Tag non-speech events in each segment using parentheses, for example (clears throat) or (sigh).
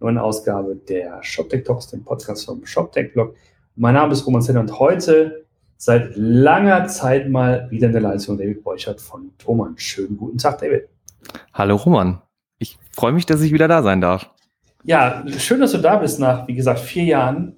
neuen Ausgabe der ShopTech Talks, dem Podcast vom ShopTech Blog. Mein Name ist Roman Zenner und heute seit langer Zeit mal wieder in der Leitung David Beuchert von Thomann. Schönen guten Tag, David. Hallo Roman. Ich freue mich, dass ich wieder da sein darf. Ja, schön, dass du da bist nach, wie gesagt, vier Jahren.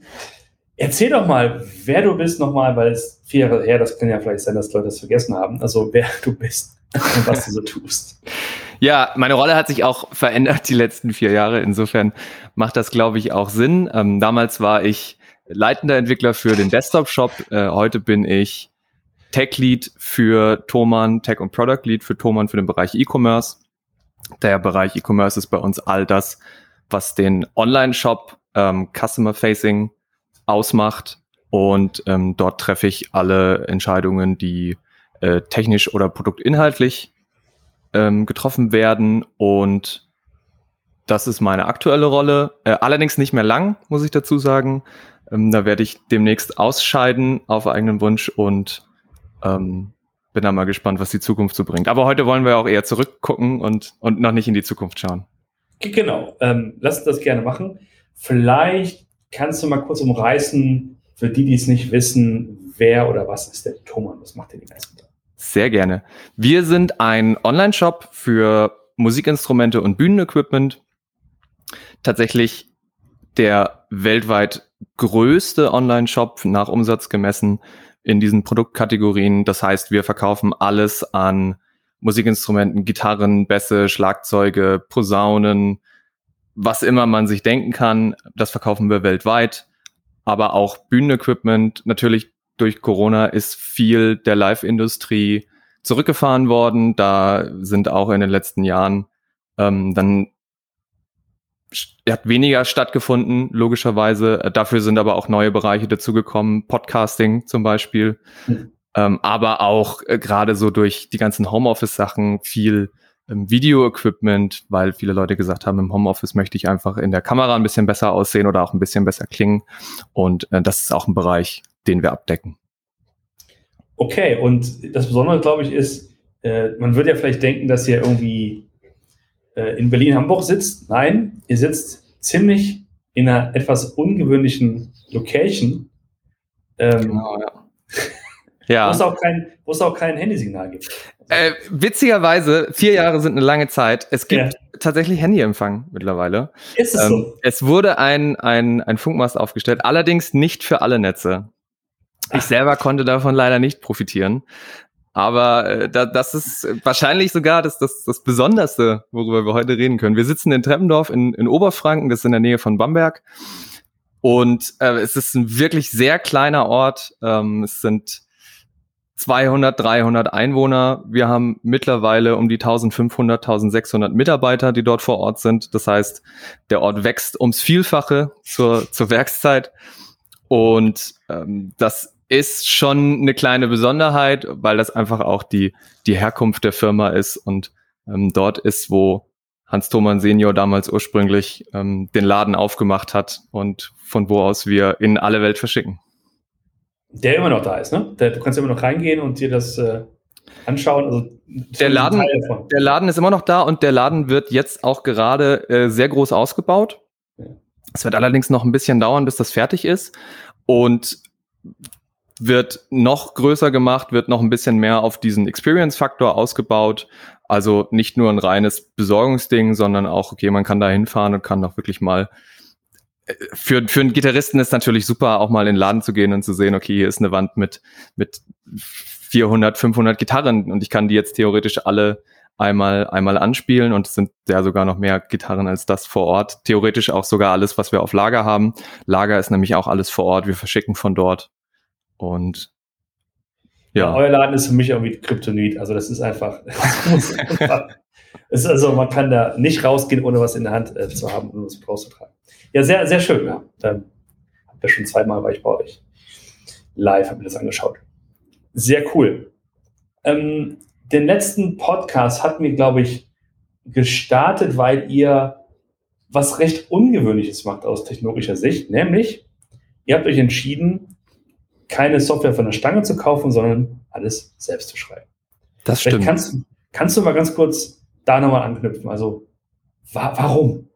Erzähl doch mal, wer du bist nochmal, weil es vier Jahre her, das kann ja vielleicht sein, dass Leute das vergessen haben. Also wer du bist und was du so tust. (laughs) Ja, meine Rolle hat sich auch verändert die letzten vier Jahre. Insofern macht das, glaube ich, auch Sinn. Ähm, damals war ich leitender Entwickler für den Desktop-Shop. Äh, heute bin ich Tech-Lead für Thomann, Tech- und Product-Lead für Thomann für den Bereich E-Commerce. Der Bereich E-Commerce ist bei uns all das, was den Online-Shop ähm, Customer-Facing ausmacht. Und ähm, dort treffe ich alle Entscheidungen, die äh, technisch oder produktinhaltlich ähm, getroffen werden. Und das ist meine aktuelle Rolle. Äh, allerdings nicht mehr lang, muss ich dazu sagen. Ähm, da werde ich demnächst ausscheiden auf eigenen Wunsch und ähm, bin da mal gespannt, was die Zukunft so bringt. Aber heute wollen wir auch eher zurückgucken und, und noch nicht in die Zukunft schauen. Genau, ähm, lass das gerne machen. Vielleicht kannst du mal kurz umreißen, für die, die es nicht wissen, wer oder was ist der Thomas? Was macht der die meisten? Sehr gerne. Wir sind ein Online-Shop für Musikinstrumente und Bühnenequipment. Tatsächlich der weltweit größte Online-Shop nach Umsatz gemessen in diesen Produktkategorien. Das heißt, wir verkaufen alles an Musikinstrumenten, Gitarren, Bässe, Schlagzeuge, Posaunen, was immer man sich denken kann. Das verkaufen wir weltweit. Aber auch Bühnenequipment. Natürlich durch Corona ist viel der Live-Industrie zurückgefahren worden. Da sind auch in den letzten Jahren ähm, dann hat weniger stattgefunden, logischerweise. Dafür sind aber auch neue Bereiche dazugekommen, Podcasting zum Beispiel. Mhm. Ähm, aber auch äh, gerade so durch die ganzen Homeoffice-Sachen viel ähm, Video-Equipment, weil viele Leute gesagt haben, im Homeoffice möchte ich einfach in der Kamera ein bisschen besser aussehen oder auch ein bisschen besser klingen. Und äh, das ist auch ein Bereich, den wir abdecken. Okay, und das Besondere, glaube ich, ist, äh, man würde ja vielleicht denken, dass ihr irgendwie äh, in Berlin-Hamburg sitzt. Nein, ihr sitzt ziemlich in einer etwas ungewöhnlichen Location. Ähm, genau, ja. (laughs) ja. Wo es auch kein, wo es auch kein Handysignal gibt. Äh, witzigerweise, vier Jahre sind eine lange Zeit. Es gibt ja. tatsächlich Handyempfang mittlerweile. Ist es ähm, so? Es wurde ein, ein, ein Funkmast aufgestellt, allerdings nicht für alle Netze. Ich selber konnte davon leider nicht profitieren. Aber äh, da, das ist wahrscheinlich sogar das, das, das Besonderste, worüber wir heute reden können. Wir sitzen in Treppendorf in, in Oberfranken, das ist in der Nähe von Bamberg. Und äh, es ist ein wirklich sehr kleiner Ort. Ähm, es sind 200, 300 Einwohner. Wir haben mittlerweile um die 1500, 1600 Mitarbeiter, die dort vor Ort sind. Das heißt, der Ort wächst ums Vielfache zur, zur Werkszeit. Und ähm, das ist schon eine kleine Besonderheit, weil das einfach auch die, die Herkunft der Firma ist und ähm, dort ist, wo Hans Thoman Senior damals ursprünglich ähm, den Laden aufgemacht hat und von wo aus wir in alle Welt verschicken. Der immer noch da ist, ne? Der, du kannst immer noch reingehen und dir das äh, anschauen. Also, der, Laden, der Laden ist immer noch da und der Laden wird jetzt auch gerade äh, sehr groß ausgebaut. Es wird allerdings noch ein bisschen dauern, bis das fertig ist. Und wird noch größer gemacht, wird noch ein bisschen mehr auf diesen Experience-Faktor ausgebaut. Also nicht nur ein reines Besorgungsding, sondern auch, okay, man kann da hinfahren und kann doch wirklich mal äh, für, für einen Gitarristen ist natürlich super, auch mal in den Laden zu gehen und zu sehen, okay, hier ist eine Wand mit, mit 400, 500 Gitarren und ich kann die jetzt theoretisch alle einmal, einmal anspielen und es sind ja sogar noch mehr Gitarren als das vor Ort. Theoretisch auch sogar alles, was wir auf Lager haben. Lager ist nämlich auch alles vor Ort. Wir verschicken von dort. Und ja. ja euer Laden ist für mich irgendwie Kryptonit. Also das ist einfach. (laughs) Das ist also, man kann da nicht rausgehen, ohne was in der Hand äh, zu haben und um es rauszutragen. Ja, sehr, sehr schön. Ja. Dann habt ihr schon zweimal war ich bei euch live, habe mir das angeschaut. Sehr cool. Ähm, den letzten Podcast hatten wir, glaube ich, gestartet, weil ihr was recht Ungewöhnliches macht aus technologischer Sicht, nämlich ihr habt euch entschieden, keine Software von der Stange zu kaufen, sondern alles selbst zu schreiben. Das Vielleicht stimmt. Kannst, kannst du mal ganz kurz da nochmal anknüpfen? Also, wa warum?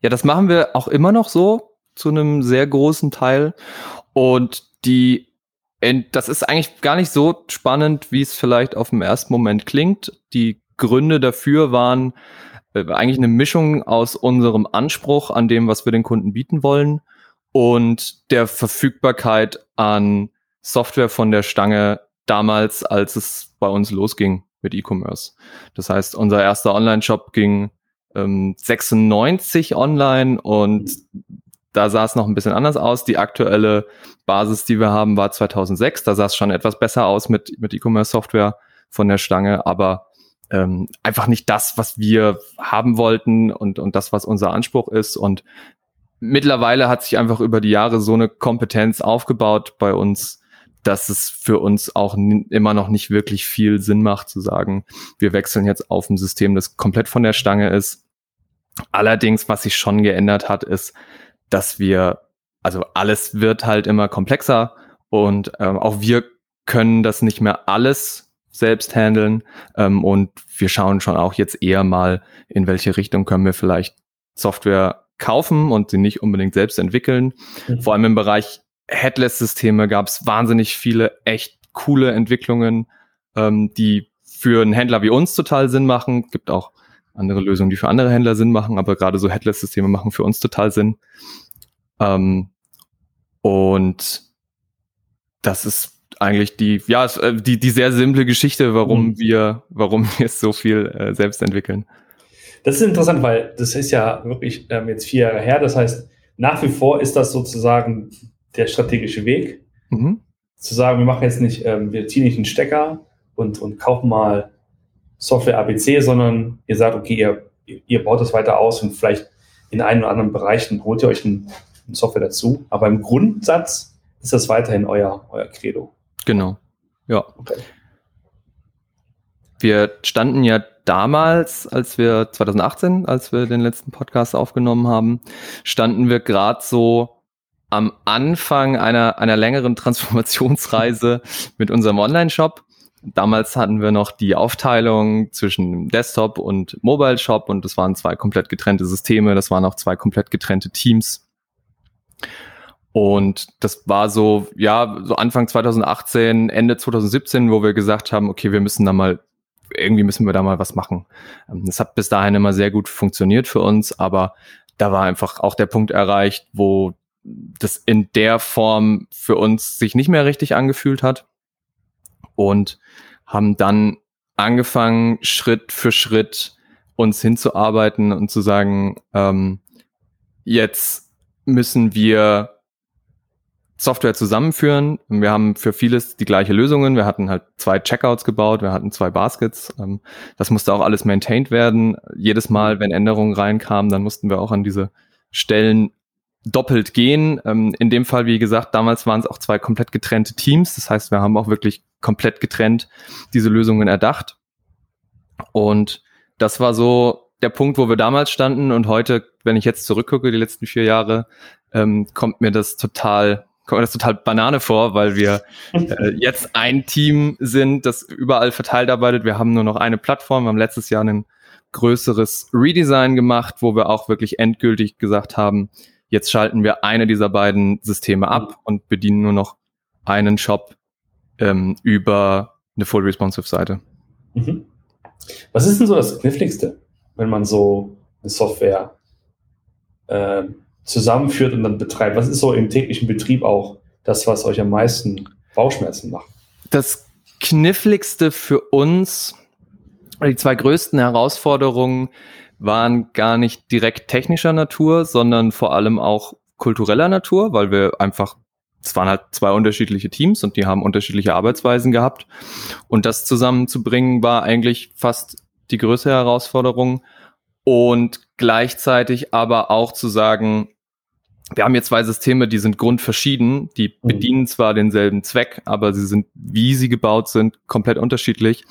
Ja, das machen wir auch immer noch so zu einem sehr großen Teil. Und die, das ist eigentlich gar nicht so spannend, wie es vielleicht auf den ersten Moment klingt. Die Gründe dafür waren äh, eigentlich eine Mischung aus unserem Anspruch an dem, was wir den Kunden bieten wollen und der Verfügbarkeit an Software von der Stange damals, als es bei uns losging mit E-Commerce. Das heißt, unser erster Online-Shop ging ähm, 96 online und da sah es noch ein bisschen anders aus. Die aktuelle Basis, die wir haben, war 2006. Da sah es schon etwas besser aus mit, mit E-Commerce-Software von der Stange, aber ähm, einfach nicht das, was wir haben wollten und, und das, was unser Anspruch ist. Und mittlerweile hat sich einfach über die Jahre so eine Kompetenz aufgebaut bei uns, dass es für uns auch immer noch nicht wirklich viel Sinn macht zu sagen, wir wechseln jetzt auf ein System, das komplett von der Stange ist. Allerdings, was sich schon geändert hat, ist, dass wir, also alles wird halt immer komplexer und ähm, auch wir können das nicht mehr alles selbst handeln ähm, und wir schauen schon auch jetzt eher mal, in welche Richtung können wir vielleicht Software kaufen und sie nicht unbedingt selbst entwickeln. Mhm. Vor allem im Bereich Headless-Systeme gab es wahnsinnig viele echt coole Entwicklungen, ähm, die für einen Händler wie uns total Sinn machen. Gibt auch andere Lösungen, die für andere Händler Sinn machen, aber gerade so Headless-Systeme machen für uns total Sinn. Ähm, und das ist eigentlich die, ja, äh, die, die sehr simple Geschichte, warum mhm. wir, warum (laughs) wir so viel äh, selbst entwickeln. Das ist interessant, weil das ist ja wirklich ähm, jetzt vier Jahre her. Das heißt, nach wie vor ist das sozusagen der strategische Weg, mhm. zu sagen, wir machen jetzt nicht, ähm, wir ziehen nicht einen Stecker und, und kaufen mal Software ABC, sondern ihr sagt, okay, ihr, ihr baut das weiter aus und vielleicht in einen oder anderen Bereichen holt ihr euch ein, ein Software dazu. Aber im Grundsatz ist das weiterhin euer, euer Credo. Genau. Ja. Okay. Wir standen ja damals, als wir 2018, als wir den letzten Podcast aufgenommen haben, standen wir gerade so am Anfang einer, einer längeren Transformationsreise (laughs) mit unserem Online-Shop. Damals hatten wir noch die Aufteilung zwischen Desktop und Mobile Shop und das waren zwei komplett getrennte Systeme, das waren auch zwei komplett getrennte Teams. Und das war so, ja, so Anfang 2018, Ende 2017, wo wir gesagt haben, okay, wir müssen da mal, irgendwie müssen wir da mal was machen. Das hat bis dahin immer sehr gut funktioniert für uns, aber da war einfach auch der Punkt erreicht, wo das in der Form für uns sich nicht mehr richtig angefühlt hat und haben dann angefangen, Schritt für Schritt uns hinzuarbeiten und zu sagen, ähm, jetzt müssen wir Software zusammenführen. Wir haben für vieles die gleiche Lösungen. Wir hatten halt zwei Checkouts gebaut, wir hatten zwei Baskets. Ähm, das musste auch alles maintained werden. Jedes Mal, wenn Änderungen reinkamen, dann mussten wir auch an diese Stellen doppelt gehen. Ähm, in dem Fall, wie gesagt, damals waren es auch zwei komplett getrennte Teams. Das heißt, wir haben auch wirklich komplett getrennt diese Lösungen erdacht. Und das war so der Punkt, wo wir damals standen. Und heute, wenn ich jetzt zurückgucke, die letzten vier Jahre, ähm, kommt mir das total kommt mir das total Banane vor, weil wir äh, jetzt ein Team sind, das überall verteilt arbeitet. Wir haben nur noch eine Plattform. Wir haben letztes Jahr ein größeres Redesign gemacht, wo wir auch wirklich endgültig gesagt haben, Jetzt schalten wir eine dieser beiden Systeme ab mhm. und bedienen nur noch einen Shop ähm, über eine Full Responsive Seite. Mhm. Was ist denn so das Kniffligste, wenn man so eine Software äh, zusammenführt und dann betreibt? Was ist so im täglichen Betrieb auch das, was euch am meisten Bauchschmerzen macht? Das Kniffligste für uns, die zwei größten Herausforderungen waren gar nicht direkt technischer Natur, sondern vor allem auch kultureller Natur, weil wir einfach, es waren halt zwei unterschiedliche Teams und die haben unterschiedliche Arbeitsweisen gehabt. Und das zusammenzubringen war eigentlich fast die größte Herausforderung. Und gleichzeitig aber auch zu sagen, wir haben hier zwei Systeme, die sind grundverschieden, die mhm. bedienen zwar denselben Zweck, aber sie sind, wie sie gebaut sind, komplett unterschiedlich.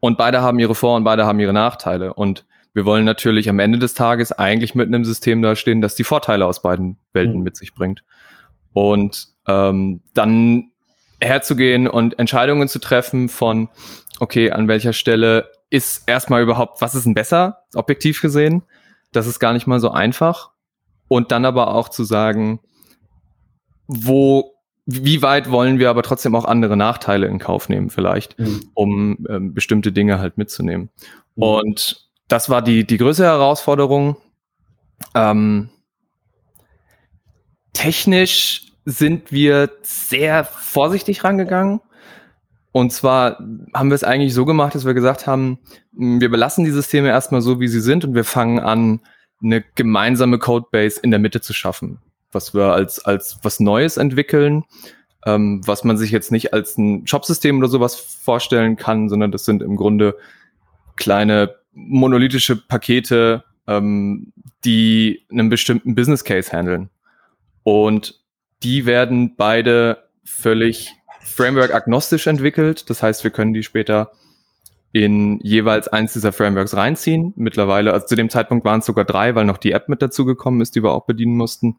Und beide haben ihre Vor- und beide haben ihre Nachteile. Und wir wollen natürlich am Ende des Tages eigentlich mit einem System dastehen, das die Vorteile aus beiden Welten mhm. mit sich bringt. Und ähm, dann herzugehen und Entscheidungen zu treffen von, okay, an welcher Stelle ist erstmal überhaupt, was ist denn besser, objektiv gesehen? das ist gar nicht mal so einfach. Und dann aber auch zu sagen, wo, wie weit wollen wir aber trotzdem auch andere Nachteile in Kauf nehmen, vielleicht, mhm. um ähm, bestimmte Dinge halt mitzunehmen. Mhm. Und das war die, die größere Herausforderung. Ähm, technisch sind wir sehr vorsichtig rangegangen. Und zwar haben wir es eigentlich so gemacht, dass wir gesagt haben, wir belassen die Systeme erstmal so, wie sie sind und wir fangen an, eine gemeinsame Codebase in der Mitte zu schaffen, was wir als, als was Neues entwickeln, ähm, was man sich jetzt nicht als ein Shopsystem oder sowas vorstellen kann, sondern das sind im Grunde kleine monolithische Pakete, ähm, die einen bestimmten Business Case handeln. Und die werden beide völlig Framework-agnostisch entwickelt. Das heißt, wir können die später in jeweils eins dieser Frameworks reinziehen. Mittlerweile, also zu dem Zeitpunkt waren es sogar drei, weil noch die App mit dazugekommen ist, die wir auch bedienen mussten.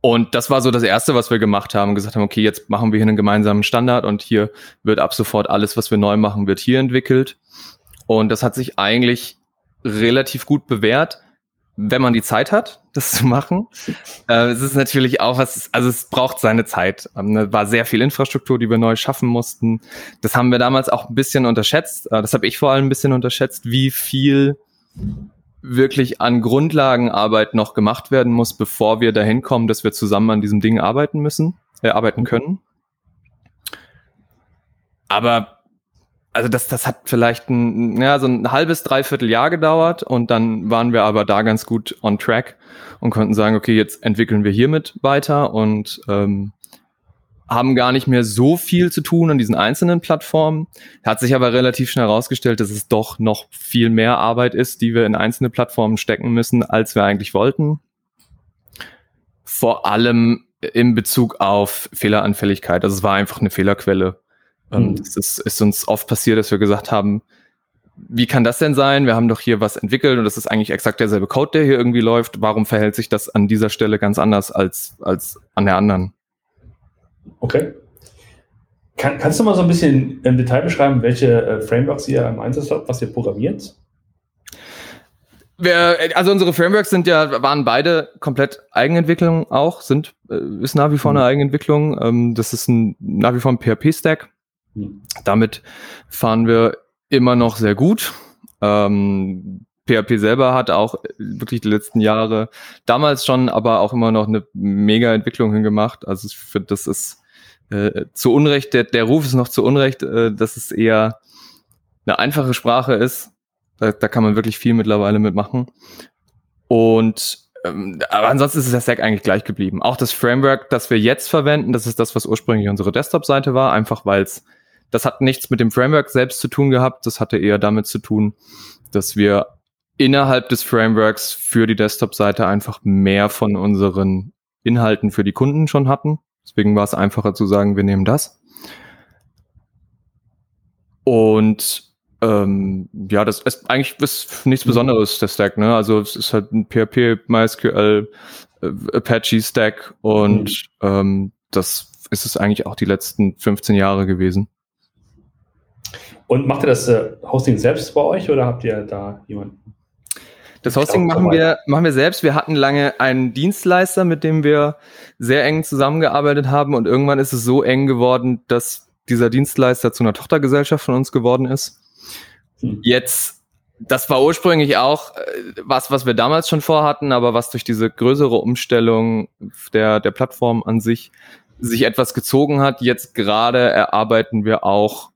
Und das war so das Erste, was wir gemacht haben, gesagt haben, okay, jetzt machen wir hier einen gemeinsamen Standard und hier wird ab sofort alles, was wir neu machen, wird hier entwickelt. Und das hat sich eigentlich relativ gut bewährt wenn man die Zeit hat, (laughs) das zu machen. Äh, es ist natürlich auch was, also es braucht seine Zeit. Ähm, da war sehr viel Infrastruktur, die wir neu schaffen mussten. Das haben wir damals auch ein bisschen unterschätzt. Äh, das habe ich vor allem ein bisschen unterschätzt, wie viel wirklich an Grundlagenarbeit noch gemacht werden muss, bevor wir dahin kommen, dass wir zusammen an diesem Ding arbeiten müssen, äh, arbeiten können. Aber also das, das hat vielleicht ein, ja, so ein halbes, dreiviertel Jahr gedauert und dann waren wir aber da ganz gut on track und konnten sagen, okay, jetzt entwickeln wir hiermit weiter und ähm, haben gar nicht mehr so viel zu tun an diesen einzelnen Plattformen. Hat sich aber relativ schnell herausgestellt, dass es doch noch viel mehr Arbeit ist, die wir in einzelne Plattformen stecken müssen, als wir eigentlich wollten. Vor allem in Bezug auf Fehleranfälligkeit. Also es war einfach eine Fehlerquelle ähm, mhm. Das ist, ist uns oft passiert, dass wir gesagt haben, wie kann das denn sein? Wir haben doch hier was entwickelt und das ist eigentlich exakt derselbe Code, der hier irgendwie läuft. Warum verhält sich das an dieser Stelle ganz anders als, als an der anderen? Okay. Kann, kannst du mal so ein bisschen im Detail beschreiben, welche äh, Frameworks ihr im Einsatz habt, was ihr programmiert? Wir, also unsere Frameworks sind ja, waren beide komplett Eigenentwicklung auch, sind, äh, ist nach wie vor eine mhm. Eigenentwicklung. Ähm, das ist ein, nach wie vor ein PHP-Stack. Damit fahren wir immer noch sehr gut. Ähm, PHP selber hat auch wirklich die letzten Jahre damals schon, aber auch immer noch eine mega Entwicklung hingemacht. Also ich finde, das ist äh, zu Unrecht, der, der Ruf ist noch zu Unrecht, äh, dass es eher eine einfache Sprache ist. Da, da kann man wirklich viel mittlerweile mitmachen. Und ähm, aber ansonsten ist der Stack eigentlich gleich geblieben. Auch das Framework, das wir jetzt verwenden, das ist das, was ursprünglich unsere Desktop-Seite war, einfach weil es das hat nichts mit dem Framework selbst zu tun gehabt. Das hatte eher damit zu tun, dass wir innerhalb des Frameworks für die Desktop-Seite einfach mehr von unseren Inhalten für die Kunden schon hatten. Deswegen war es einfacher zu sagen, wir nehmen das. Und ähm, ja, das ist eigentlich ist nichts mhm. Besonderes, der Stack. Ne? Also es ist halt ein PHP, MySQL, äh, Apache Stack und mhm. ähm, das ist es eigentlich auch die letzten 15 Jahre gewesen. Und macht ihr das äh, Hosting selbst bei euch oder habt ihr da jemanden? Das Hosting machen wir, machen wir selbst. Wir hatten lange einen Dienstleister, mit dem wir sehr eng zusammengearbeitet haben und irgendwann ist es so eng geworden, dass dieser Dienstleister zu einer Tochtergesellschaft von uns geworden ist. Hm. Jetzt, das war ursprünglich auch äh, was, was wir damals schon vorhatten, aber was durch diese größere Umstellung der, der Plattform an sich sich etwas gezogen hat. Jetzt gerade erarbeiten wir auch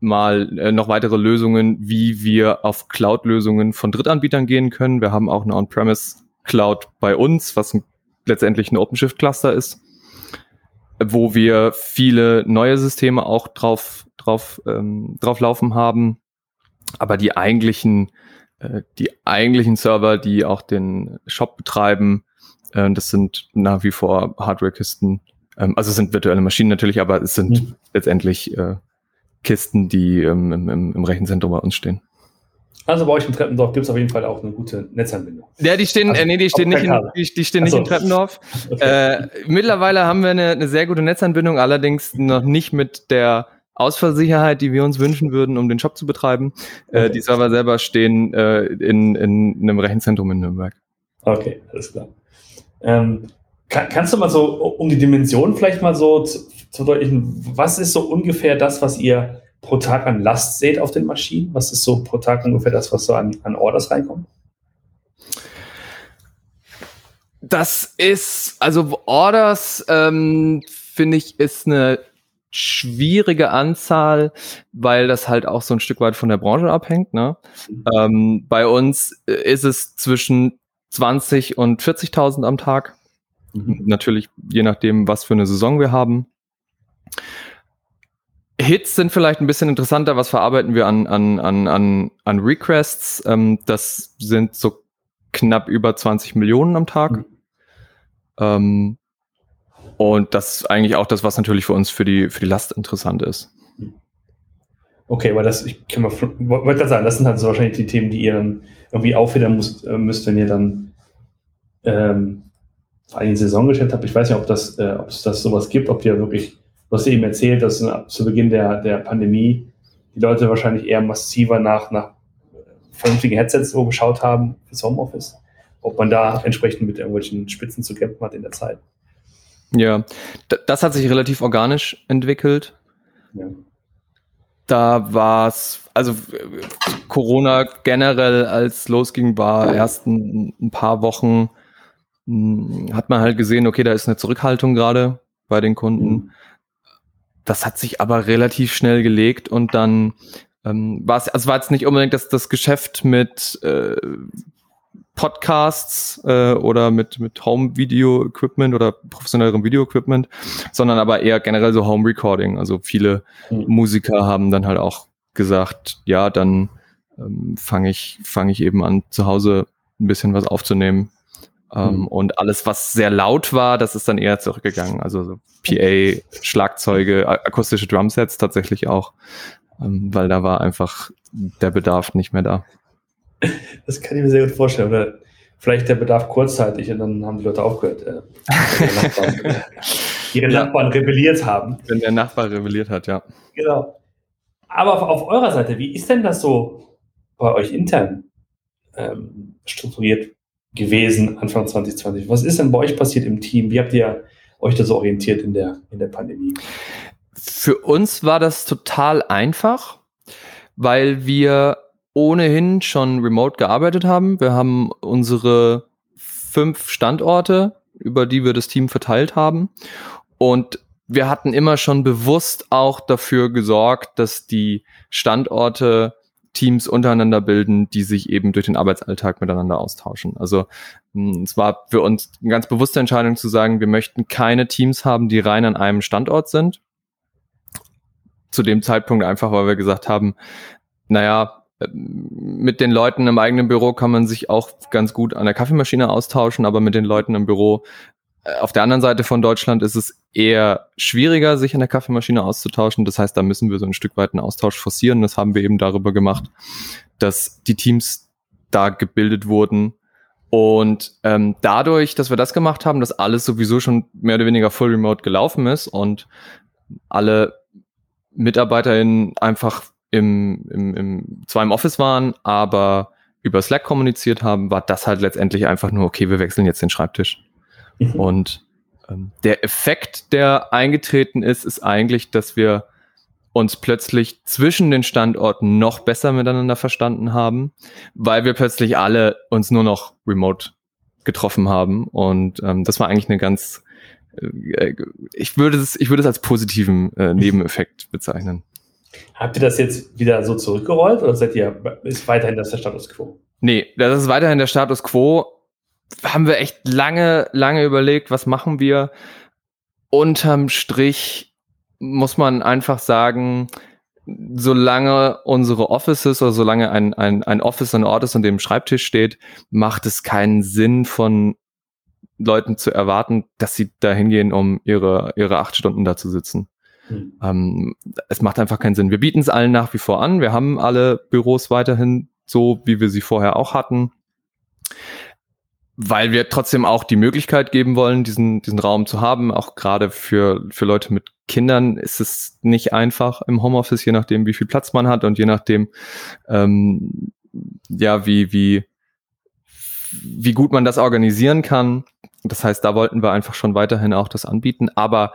mal äh, noch weitere Lösungen, wie wir auf Cloud-Lösungen von Drittanbietern gehen können. Wir haben auch eine On-Premise Cloud bei uns, was letztendlich ein OpenShift-Cluster ist, wo wir viele neue Systeme auch drauf, drauf, ähm, drauf laufen haben. Aber die eigentlichen, äh, die eigentlichen Server, die auch den Shop betreiben, äh, das sind nach wie vor Hardware-Kisten. Ähm, also es sind virtuelle Maschinen natürlich, aber es sind mhm. letztendlich äh, Kisten, die ähm, im, im, im Rechenzentrum bei uns stehen. Also bei euch im Treppendorf gibt es auf jeden Fall auch eine gute Netzanbindung. Ja, die stehen, also, äh, nee, die stehen nicht, in, die, die stehen nicht in Treppendorf. (laughs) Okay. Äh, mittlerweile haben wir eine, eine sehr gute Netzanbindung, allerdings noch nicht mit der Ausfallsicherheit, die wir uns wünschen würden, um den Shop zu betreiben. Äh, okay. Äh, die Server selber stehen äh, in, in einem Rechenzentrum in Nürnberg. Okay, alles klar. Ähm, kann, kannst du mal so um die Dimension vielleicht mal so zu, zu deutlichen, was ist so ungefähr das, was ihr pro Tag an Last seht auf den Maschinen? Was ist so pro Tag ungefähr das, was so an, an Orders reinkommt? Das ist, also Orders, ähm, finde ich, ist eine schwierige Anzahl, weil das halt auch so ein Stück weit von der Branche abhängt. Ne? Mhm. Ähm, bei uns ist es zwischen 20 und 40.000 am Tag. Mhm. Natürlich je nachdem, was für eine Saison wir haben. Hits sind vielleicht ein bisschen interessanter. Was verarbeiten wir an, an, an, an, an Requests? Ähm, das sind so knapp über 20 Millionen am Tag. Mhm. Ähm, und das ist eigentlich auch das, was natürlich für uns für die, für die Last interessant ist. Okay, aber das, ich kann mal, wollte gerade sagen, das sind halt so wahrscheinlich die Themen, die ihr dann irgendwie aufhören müsst, äh, müsst wenn ihr dann ähm, ein Saisongeschäft habt. Ich weiß nicht, ob das, äh, ob es das sowas gibt, ob ihr wirklich, was ihr eben erzählt, dass zu Beginn der, der Pandemie die Leute wahrscheinlich eher massiver nach, nach vernünftigen Headsets so geschaut haben fürs Homeoffice ob man da entsprechend mit irgendwelchen Spitzen zu kämpfen hat in der Zeit. Ja, das hat sich relativ organisch entwickelt. Ja. Da war es, also Corona generell, als losging, war erst ein, ein paar Wochen, hat man halt gesehen, okay, da ist eine Zurückhaltung gerade bei den Kunden. Mhm. Das hat sich aber relativ schnell gelegt und dann ähm, war es, also war jetzt nicht unbedingt das, das Geschäft mit äh, Podcasts äh, oder mit, mit Home-Video-Equipment oder professionellerem Video-Equipment, sondern aber eher generell so Home-Recording. Also viele mhm. Musiker haben dann halt auch gesagt, ja, dann ähm, fange ich, fange ich eben an, zu Hause ein bisschen was aufzunehmen. Ähm, mhm. Und alles, was sehr laut war, das ist dann eher zurückgegangen. Also so PA, Schlagzeuge, akustische Drumsets tatsächlich auch, ähm, weil da war einfach der Bedarf nicht mehr da. Das kann ich mir sehr gut vorstellen. Oder vielleicht der Bedarf kurzzeitig und dann haben die Leute aufgehört, äh, ihre, Nachbarn, (laughs) ihre ja. Nachbarn rebelliert haben. Wenn der Nachbar rebelliert hat, ja. Genau. Aber auf, auf eurer Seite, wie ist denn das so bei euch intern ähm, strukturiert gewesen Anfang 2020? Was ist denn bei euch passiert im Team? Wie habt ihr euch da so orientiert in der, in der Pandemie? Für uns war das total einfach, weil wir ohnehin schon remote gearbeitet haben. Wir haben unsere fünf Standorte, über die wir das Team verteilt haben. Und wir hatten immer schon bewusst auch dafür gesorgt, dass die Standorte Teams untereinander bilden, die sich eben durch den Arbeitsalltag miteinander austauschen. Also hm, es war für uns eine ganz bewusste Entscheidung zu sagen, wir möchten keine Teams haben, die rein an einem Standort sind. Zu dem Zeitpunkt einfach, weil wir gesagt haben, naja, mit den Leuten im eigenen Büro kann man sich auch ganz gut an der Kaffeemaschine austauschen, aber mit den Leuten im Büro äh, auf der anderen Seite von Deutschland ist es eher schwieriger, sich an der Kaffeemaschine auszutauschen. Das heißt, da müssen wir so ein Stück weit einen Austausch forcieren. Das haben wir eben darüber gemacht, dass die Teams da gebildet wurden. Und ähm, dadurch, dass wir das gemacht haben, dass alles sowieso schon mehr oder weniger full remote gelaufen ist und alle MitarbeiterInnen einfach im, im, im, zwar im Office waren, aber über Slack kommuniziert haben, war das halt letztendlich einfach nur, okay, wir wechseln jetzt den Schreibtisch. Mhm. Und der Effekt, der eingetreten ist, ist eigentlich, dass wir uns plötzlich zwischen den Standorten noch besser miteinander verstanden haben, weil wir plötzlich alle uns nur noch remote getroffen haben. Und ähm, das war eigentlich eine ganz, äh, ich würde es, ich würde es als positiven äh, Nebeneffekt bezeichnen. Habt ihr das jetzt wieder so zurückgerollt oder seid ihr, ist weiterhin das der Status quo? Nee, das ist weiterhin der Status quo. Haben wir echt lange, lange überlegt, was machen wir? Unterm Strich muss man einfach sagen, solange unsere Offices oder solange ein, ein, ein Office ein Ort ist, an dem ein Schreibtisch steht, macht es keinen Sinn von Leuten zu erwarten, dass sie da hingehen, um ihre, ihre acht Stunden da zu sitzen. Mhm. Ähm, es macht einfach keinen Sinn. Wir bieten es allen nach wie vor an. Wir haben alle Büros weiterhin so, wie wir sie vorher auch hatten. Weil wir trotzdem auch die Möglichkeit geben wollen, diesen, diesen Raum zu haben. Auch gerade für, für Leute mit Kindern ist es nicht einfach im Homeoffice, je nachdem, wie viel Platz man hat und je nachdem, ähm, ja, wie, wie, wie gut man das organisieren kann. Das heißt, da wollten wir einfach schon weiterhin auch das anbieten. Aber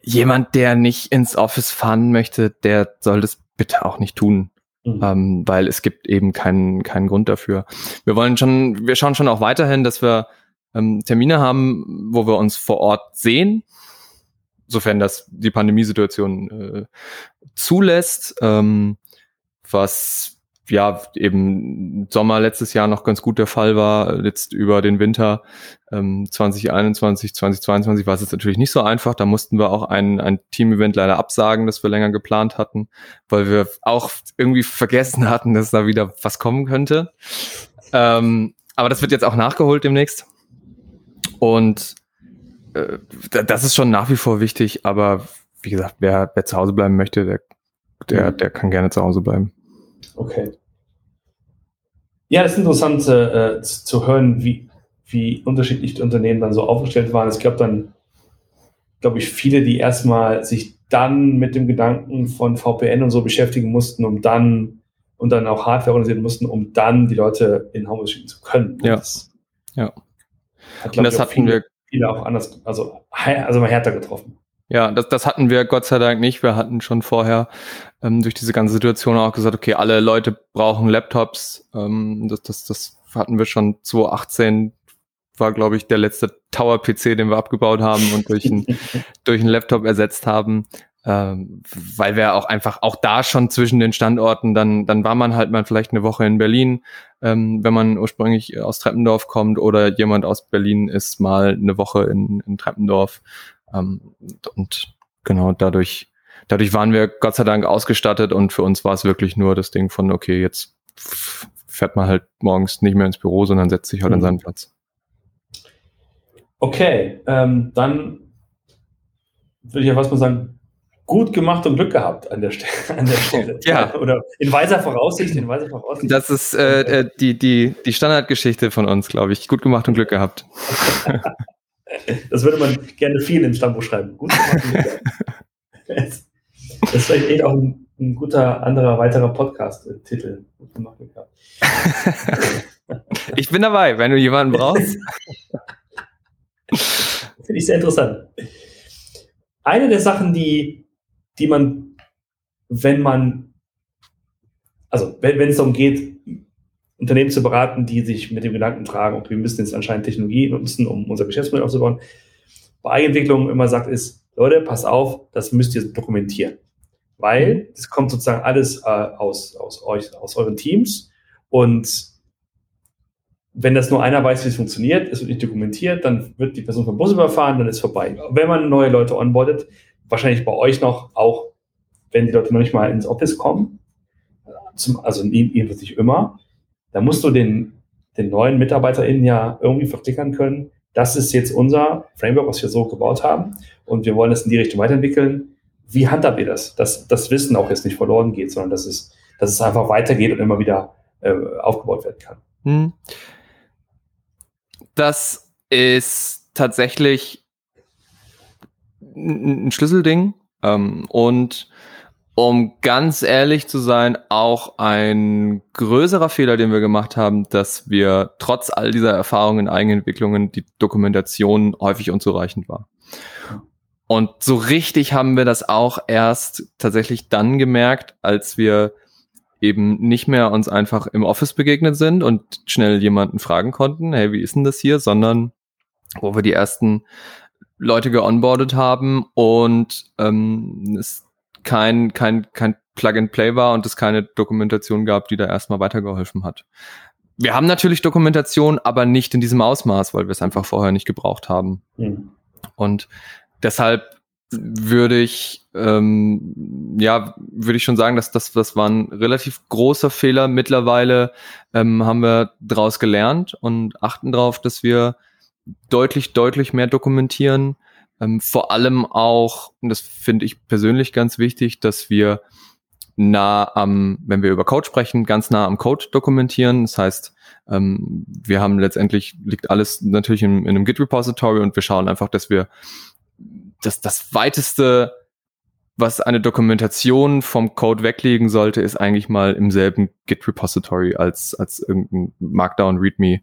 jemand, der nicht ins Office fahren möchte, der soll das bitte auch nicht tun. Mhm. Ähm, weil es gibt eben keinen, keinen Grund dafür. Wir wollen schon, wir schauen schon auch weiterhin, dass wir ähm, Termine haben, wo wir uns vor Ort sehen, sofern das die Pandemiesituation äh, zulässt, ähm, was ja eben Sommer letztes Jahr noch ganz gut der Fall war, jetzt über den Winter ähm, 2021, 2022 war es jetzt natürlich nicht so einfach. Da mussten wir auch ein, ein Team-Event leider absagen, das wir länger geplant hatten, weil wir auch irgendwie vergessen hatten, dass da wieder was kommen könnte. Ähm, aber das wird jetzt auch nachgeholt demnächst. Und äh, das ist schon nach wie vor wichtig, aber wie gesagt, wer, wer zu Hause bleiben möchte, der, der, der kann gerne zu Hause bleiben. Okay. Ja, das ist interessant äh, zu hören, wie, wie unterschiedlich die Unternehmen dann so aufgestellt waren. Es gab dann, glaube ich, viele, die erstmal sich dann mit dem Gedanken von VPN und so beschäftigen mussten, um dann und dann auch Hardware organisieren mussten, um dann die Leute in Homeoffice schicken zu können. Ja. Das ja. Hat, und das hatten viele, wir viele auch anders, also, also mal härter getroffen. Ja, das, das hatten wir Gott sei Dank nicht. Wir hatten schon vorher ähm, durch diese ganze Situation auch gesagt, okay, alle Leute brauchen Laptops. Ähm, das, das, das hatten wir schon 2018 war, glaube ich, der letzte Tower-PC, den wir abgebaut haben und durch einen (laughs) durch einen Laptop ersetzt haben. Ähm, weil wir auch einfach auch da schon zwischen den Standorten, dann, dann war man halt mal vielleicht eine Woche in Berlin, ähm, wenn man ursprünglich aus Treppendorf kommt oder jemand aus Berlin ist mal eine Woche in, in Treppendorf. Ähm, und genau dadurch, dadurch waren wir Gott sei Dank ausgestattet und für uns war es wirklich nur das Ding von, okay, jetzt fährt man halt morgens nicht mehr ins Büro, sondern setzt sich halt mhm. an seinen Platz. Okay, ähm, dann würde ich ja fast mal sagen, gut gemacht und Glück gehabt an der, Stelle. An der (laughs) Stelle. ja. Oder in weiser Voraussicht, in weiser Voraussicht. Das ist äh, äh, die, die, die Standardgeschichte von uns, glaube ich. Gut gemacht und Glück gehabt. (laughs) Das würde man gerne viel ins Stammbuch schreiben. Gut das ist vielleicht echt auch ein, ein guter anderer weiterer Podcast-Titel. Ich bin dabei, wenn du jemanden brauchst. Finde ich sehr interessant. Eine der Sachen, die, die man, wenn man, also wenn, wenn es darum geht, Unternehmen zu beraten, die sich mit dem Gedanken tragen, okay, wir müssen jetzt anscheinend Technologie nutzen, um unser Geschäftsmodell aufzubauen. Bei Eigenentwicklung immer sagt ist, Leute, pass auf, das müsst ihr dokumentieren. Weil es mhm. kommt sozusagen alles äh, aus, aus euch, aus euren Teams. Und wenn das nur einer weiß, wie es funktioniert, es wird nicht dokumentiert, dann wird die Person vom Bus überfahren, dann ist vorbei. Wenn man neue Leute onboardet, wahrscheinlich bei euch noch, auch wenn die Leute noch nicht mal ins Office kommen, zum, also jedenfalls nicht immer, da musst du den, den neuen MitarbeiterInnen ja irgendwie verklickern können. Das ist jetzt unser Framework, was wir so gebaut haben. Und wir wollen es in die Richtung weiterentwickeln. Wie handhabt ihr das? Dass das Wissen auch jetzt nicht verloren geht, sondern dass es, dass es einfach weitergeht und immer wieder äh, aufgebaut werden kann. Hm. Das ist tatsächlich ein Schlüsselding. Ähm, und um ganz ehrlich zu sein, auch ein größerer Fehler, den wir gemacht haben, dass wir trotz all dieser Erfahrungen Eigenentwicklungen die Dokumentation häufig unzureichend war. Und so richtig haben wir das auch erst tatsächlich dann gemerkt, als wir eben nicht mehr uns einfach im Office begegnet sind und schnell jemanden fragen konnten, hey, wie ist denn das hier, sondern wo wir die ersten Leute geonboardet haben und ähm, es kein, kein, kein Plug-and-Play war und es keine Dokumentation gab, die da erstmal weitergeholfen hat. Wir haben natürlich Dokumentation, aber nicht in diesem Ausmaß, weil wir es einfach vorher nicht gebraucht haben. Mhm. Und deshalb würde ich ähm, ja würde ich schon sagen, dass das das war ein relativ großer Fehler. Mittlerweile ähm, haben wir daraus gelernt und achten darauf, dass wir deutlich deutlich mehr dokumentieren. Ähm, vor allem auch, und das finde ich persönlich ganz wichtig, dass wir nah am, wenn wir über Code sprechen, ganz nah am Code dokumentieren. Das heißt, ähm, wir haben letztendlich, liegt alles natürlich in, in einem Git-Repository und wir schauen einfach, dass wir das, das weiteste, was eine Dokumentation vom Code weglegen sollte, ist eigentlich mal im selben Git-Repository als, als irgendein Markdown, README,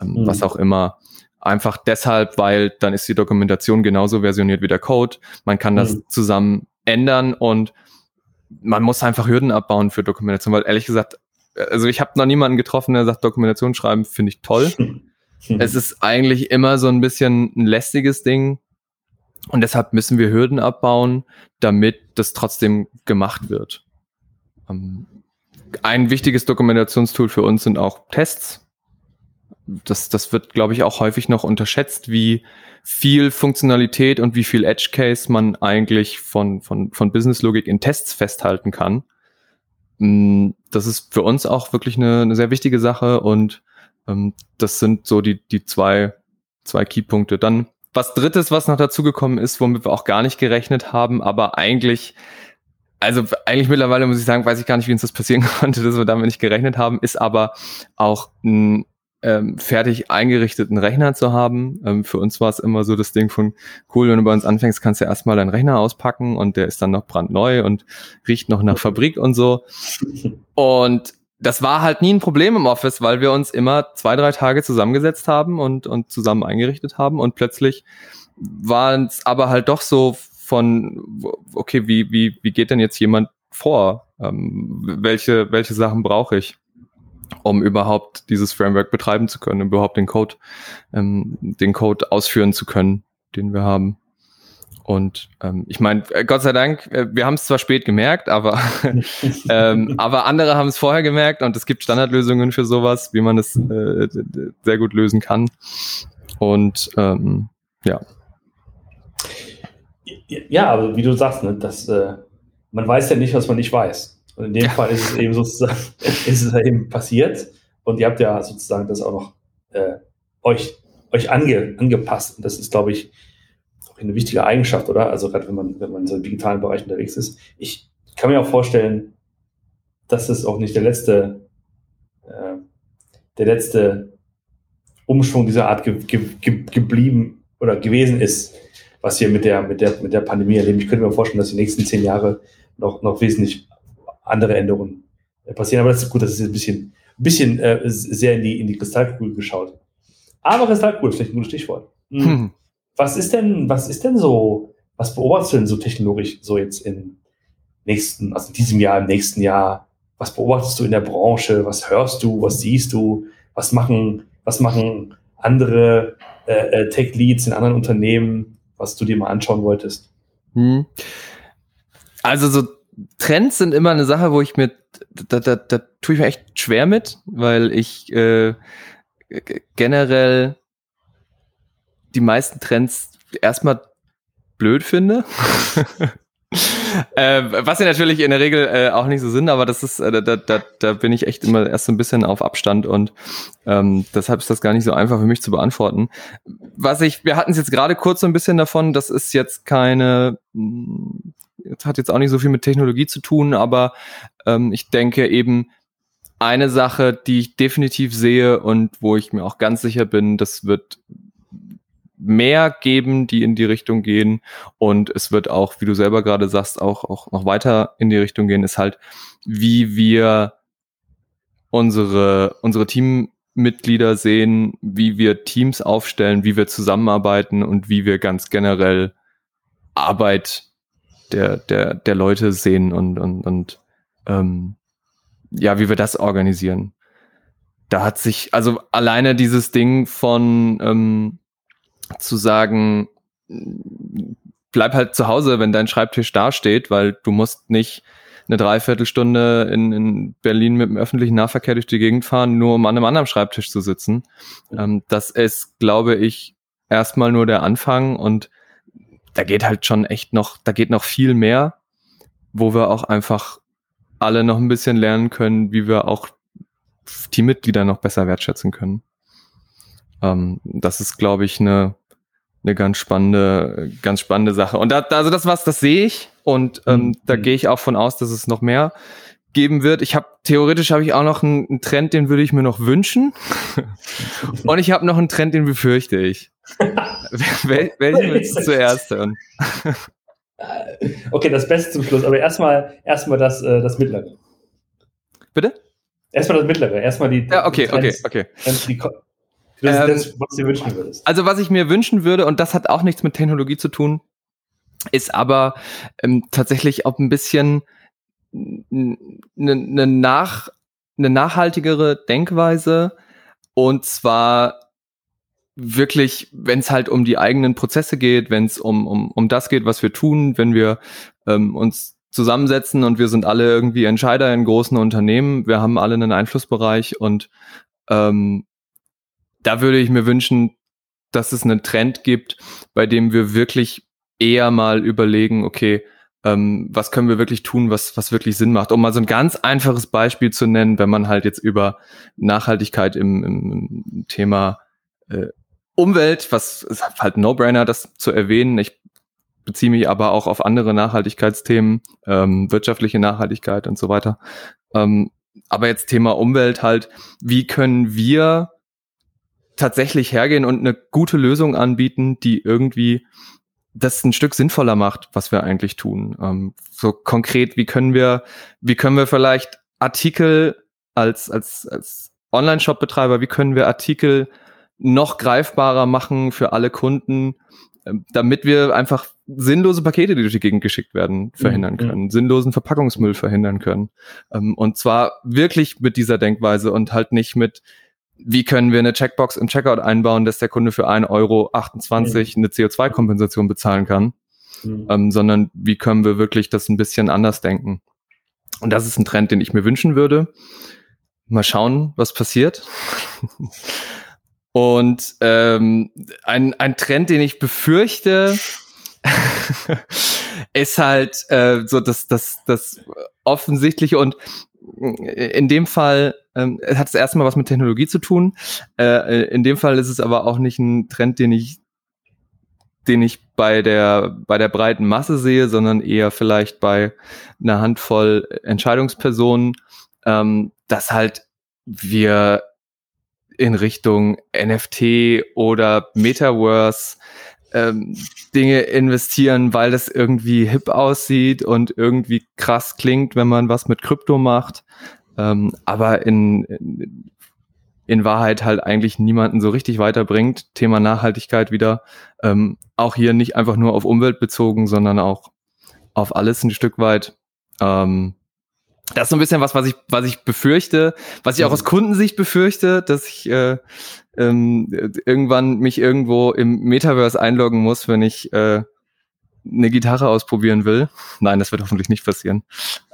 ähm, mhm. was auch immer. Einfach deshalb, weil dann ist die Dokumentation genauso versioniert wie der Code. Man kann das mhm. zusammen ändern und man muss einfach Hürden abbauen für Dokumentation, weil ehrlich gesagt, also ich habe noch niemanden getroffen, der sagt, Dokumentation schreiben finde ich toll. (laughs) es ist eigentlich immer so ein bisschen ein lästiges Ding und deshalb müssen wir Hürden abbauen, damit das trotzdem gemacht wird. Ähm, ein wichtiges Dokumentationstool für uns sind auch Tests. Das, das wird, glaube ich, auch häufig noch unterschätzt, wie viel Funktionalität und wie viel Edge Case man eigentlich von, von, von Business Logik in Tests festhalten kann. Mm, das ist für uns auch wirklich eine, eine sehr wichtige Sache und ähm, das sind so die, die zwei, zwei Keypunkte. Dann was drittes, was noch dazugekommen ist, womit wir auch gar nicht gerechnet haben, aber eigentlich, also eigentlich mittlerweile muss ich sagen, weiß ich gar nicht, wie uns das passieren (laughs) konnte, dass wir damit nicht gerechnet haben, ist aber auch ein ähm, fertig eingerichteten Rechner zu haben. Ähm, für uns war es immer so das Ding von, cool, wenn du bei uns anfängst, kannst du erstmal deinen Rechner auspacken und der ist dann noch brandneu und riecht noch nach Fabrik und so. Und das war halt nie ein Problem im Office, weil wir uns immer zwei, drei Tage zusammengesetzt haben und, und zusammen eingerichtet haben und plötzlich war es aber halt doch so von, okay, wie, wie, wie geht denn jetzt jemand vor? Ähm, welche, welche Sachen brauche ich? Um überhaupt dieses Framework betreiben zu können, überhaupt den Code, ähm, den Code ausführen zu können, den wir haben. Und ähm, ich meine, äh, Gott sei Dank, äh, wir haben es zwar spät gemerkt, aber, (laughs) (laughs) ähm, aber andere haben es vorher gemerkt und es gibt Standardlösungen für sowas, wie man es äh, sehr gut lösen kann. Und ähm, ja. Ja, aber wie du sagst, ne, das, äh, man weiß ja nicht, was man nicht weiß. Und in dem ja. Fall ist es eben sozusagen, (laughs) ist es eben passiert. Und ihr habt ja sozusagen das auch noch äh, euch, euch ange, angepasst. Und das ist, glaube ich, auch eine wichtige Eigenschaft, oder? Also gerade wenn man, wenn man so im digitalen Bereich unterwegs ist. Ich kann mir auch vorstellen, dass es auch nicht der letzte, äh, der letzte Umschwung dieser Art ge ge ge geblieben oder gewesen ist, was wir mit der, mit der, mit der Pandemie erleben. Ich könnte mir vorstellen, dass die nächsten zehn Jahre noch, noch wesentlich andere Änderungen äh, passieren. Aber das ist gut, das ist ein bisschen, ein bisschen äh, sehr in die, in die Kristallkugel geschaut. Aber Kristallkugel, vielleicht ein gutes Stichwort. Hm. Hm. Was ist denn, was ist denn so, was beobachtest du denn so technologisch so jetzt im nächsten, also in diesem Jahr, im nächsten Jahr? Was beobachtest du in der Branche? Was hörst du? Was siehst du? Was machen, was machen andere äh, äh Tech-Leads in anderen Unternehmen, was du dir mal anschauen wolltest? Hm. Also so Trends sind immer eine Sache, wo ich mir, da, da, da tue ich mir echt schwer mit, weil ich äh, generell die meisten Trends erstmal blöd finde. (laughs) äh, was sie natürlich in der Regel äh, auch nicht so sind, aber das ist, äh, da, da, da bin ich echt immer erst so ein bisschen auf Abstand und ähm, deshalb ist das gar nicht so einfach für mich zu beantworten. Was ich, wir hatten es jetzt gerade kurz so ein bisschen davon, das ist jetzt keine hat jetzt auch nicht so viel mit Technologie zu tun, aber ähm, ich denke eben, eine Sache, die ich definitiv sehe und wo ich mir auch ganz sicher bin, das wird mehr geben, die in die Richtung gehen. Und es wird auch, wie du selber gerade sagst, auch, auch noch weiter in die Richtung gehen, ist halt, wie wir unsere, unsere Teammitglieder sehen, wie wir Teams aufstellen, wie wir zusammenarbeiten und wie wir ganz generell Arbeit der, der, der Leute sehen und, und, und ähm, ja, wie wir das organisieren. Da hat sich, also alleine dieses Ding von ähm, zu sagen, bleib halt zu Hause, wenn dein Schreibtisch dasteht, weil du musst nicht eine Dreiviertelstunde in, in Berlin mit dem öffentlichen Nahverkehr durch die Gegend fahren, nur um an einem anderen Schreibtisch zu sitzen. Ähm, das ist, glaube ich, erstmal nur der Anfang und da geht halt schon echt noch, da geht noch viel mehr, wo wir auch einfach alle noch ein bisschen lernen können, wie wir auch Teammitglieder noch besser wertschätzen können. Ähm, das ist, glaube ich, eine, eine ganz spannende, ganz spannende Sache. Und da, also das was, das sehe ich und ähm, mhm. da gehe ich auch von aus, dass es noch mehr geben wird. Ich habe theoretisch habe ich auch noch einen, einen, Trend, den würde ich mir noch wünschen. (laughs) und ich habe noch einen Trend, den befürchte ich. Wel welchen willst du zuerst hören? okay, das Beste zum Schluss. Aber erstmal erstmal das, äh, das Mittlere. Bitte? Erstmal das Mittlere. Erstmal die. Ja, okay, die Trends, okay, okay. Die, das, ähm, das, was du dir wünschen würdest. Also, was ich mir wünschen würde, und das hat auch nichts mit Technologie zu tun, ist aber ähm, tatsächlich auch ein bisschen eine ne nach, ne nachhaltigere Denkweise und zwar wirklich, wenn es halt um die eigenen Prozesse geht, wenn es um, um, um das geht, was wir tun, wenn wir ähm, uns zusammensetzen und wir sind alle irgendwie Entscheider in großen Unternehmen, wir haben alle einen Einflussbereich und ähm, da würde ich mir wünschen, dass es einen Trend gibt, bei dem wir wirklich eher mal überlegen, okay, ähm, was können wir wirklich tun, was, was wirklich Sinn macht. Um mal so ein ganz einfaches Beispiel zu nennen, wenn man halt jetzt über Nachhaltigkeit im, im Thema äh, Umwelt, was ist halt No-Brainer, das zu erwähnen. Ich beziehe mich aber auch auf andere Nachhaltigkeitsthemen, ähm, wirtschaftliche Nachhaltigkeit und so weiter. Ähm, aber jetzt Thema Umwelt halt, wie können wir tatsächlich hergehen und eine gute Lösung anbieten, die irgendwie das ein Stück sinnvoller macht, was wir eigentlich tun. Ähm, so konkret, wie können wir, wie können wir vielleicht Artikel als, als, als Online-Shop-Betreiber, wie können wir Artikel noch greifbarer machen für alle Kunden, ähm, damit wir einfach sinnlose Pakete, die durch die Gegend geschickt werden, verhindern mhm. können, sinnlosen Verpackungsmüll verhindern können. Ähm, und zwar wirklich mit dieser Denkweise und halt nicht mit, wie können wir eine Checkbox im Checkout einbauen, dass der Kunde für 1,28 Euro mhm. eine CO2-Kompensation bezahlen kann, mhm. ähm, sondern wie können wir wirklich das ein bisschen anders denken. Und das ist ein Trend, den ich mir wünschen würde. Mal schauen, was passiert. (laughs) Und ähm, ein, ein Trend, den ich befürchte, (laughs) ist halt äh, so das, das, das offensichtliche und in dem Fall ähm, hat es erstmal was mit Technologie zu tun. Äh, in dem Fall ist es aber auch nicht ein Trend, den ich den ich bei der bei der breiten Masse sehe, sondern eher vielleicht bei einer Handvoll Entscheidungspersonen, ähm, dass halt wir in Richtung NFT oder Metaverse ähm, Dinge investieren, weil das irgendwie hip aussieht und irgendwie krass klingt, wenn man was mit Krypto macht, ähm, aber in, in, in Wahrheit halt eigentlich niemanden so richtig weiterbringt. Thema Nachhaltigkeit wieder. Ähm, auch hier nicht einfach nur auf Umwelt bezogen, sondern auch auf alles ein Stück weit. Ähm, das ist so ein bisschen was, was ich, was ich befürchte, was ich auch aus mhm. Kundensicht befürchte, dass ich äh, ähm, irgendwann mich irgendwo im Metaverse einloggen muss, wenn ich äh, eine Gitarre ausprobieren will. Nein, das wird hoffentlich nicht passieren.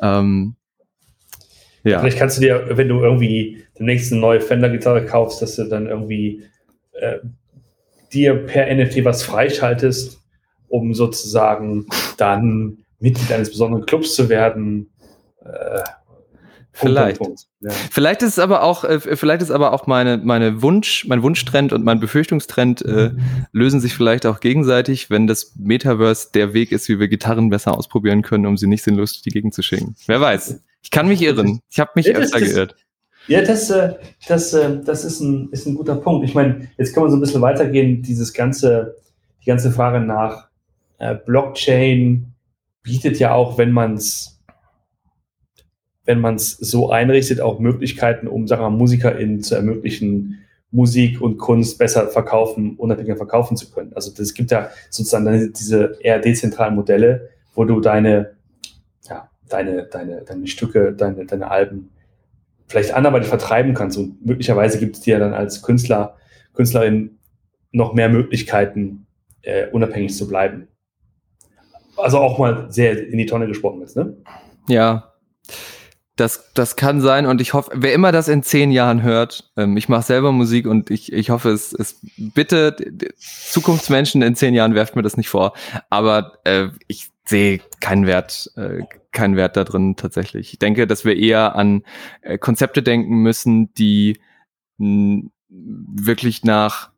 Ähm, ja. Vielleicht kannst du dir, wenn du irgendwie demnächst eine neue Fender-Gitarre kaufst, dass du dann irgendwie äh, dir per NFT was freischaltest, um sozusagen dann Mitglied eines besonderen Clubs zu werden äh, Vielleicht. Punkt, Ja. Vielleicht ist es aber auch, äh, vielleicht ist aber auch meine, meine Wunsch, mein Wunschtrend und mein Befürchtungstrend äh, lösen sich vielleicht auch gegenseitig, wenn das Metaverse der Weg ist, wie wir Gitarren besser ausprobieren können, um sie nicht sinnlos durch die Gegend zu schicken. Wer weiß. Ich kann mich irren. Ich habe mich ja, öfter das, geirrt. Ja, das, äh, das, äh, das ist, ein, ist ein guter Punkt. Ich meine, jetzt können wir so ein bisschen weitergehen. Dieses ganze, die ganze Frage nach äh, Blockchain bietet ja auch, wenn man es wenn man es so einrichtet, auch Möglichkeiten, um sagen wir, MusikerInnen zu ermöglichen, Musik und Kunst besser verkaufen, unabhängiger verkaufen zu können. Also es gibt ja sozusagen diese eher dezentralen Modelle, wo du deine, ja, deine, deine, deine Stücke, deine, deine Alben vielleicht anderweitig vertreiben kannst. Und möglicherweise gibt es dir dann als Künstler, Künstlerin noch mehr Möglichkeiten, äh, unabhängig zu bleiben. Also auch mal sehr in die Tonne gesprochen jetzt, ne? Ja, das, das kann sein und ich hoffe, wer immer das in zehn Jahren hört, ähm, ich mache selber Musik und ich, ich hoffe, es, es bitte Zukunftsmenschen in zehn Jahren werft mir das nicht vor, aber äh, ich sehe keinen Wert, äh, keinen Wert da drin tatsächlich. Ich denke, dass wir eher an äh, Konzepte denken müssen, die mh, wirklich nach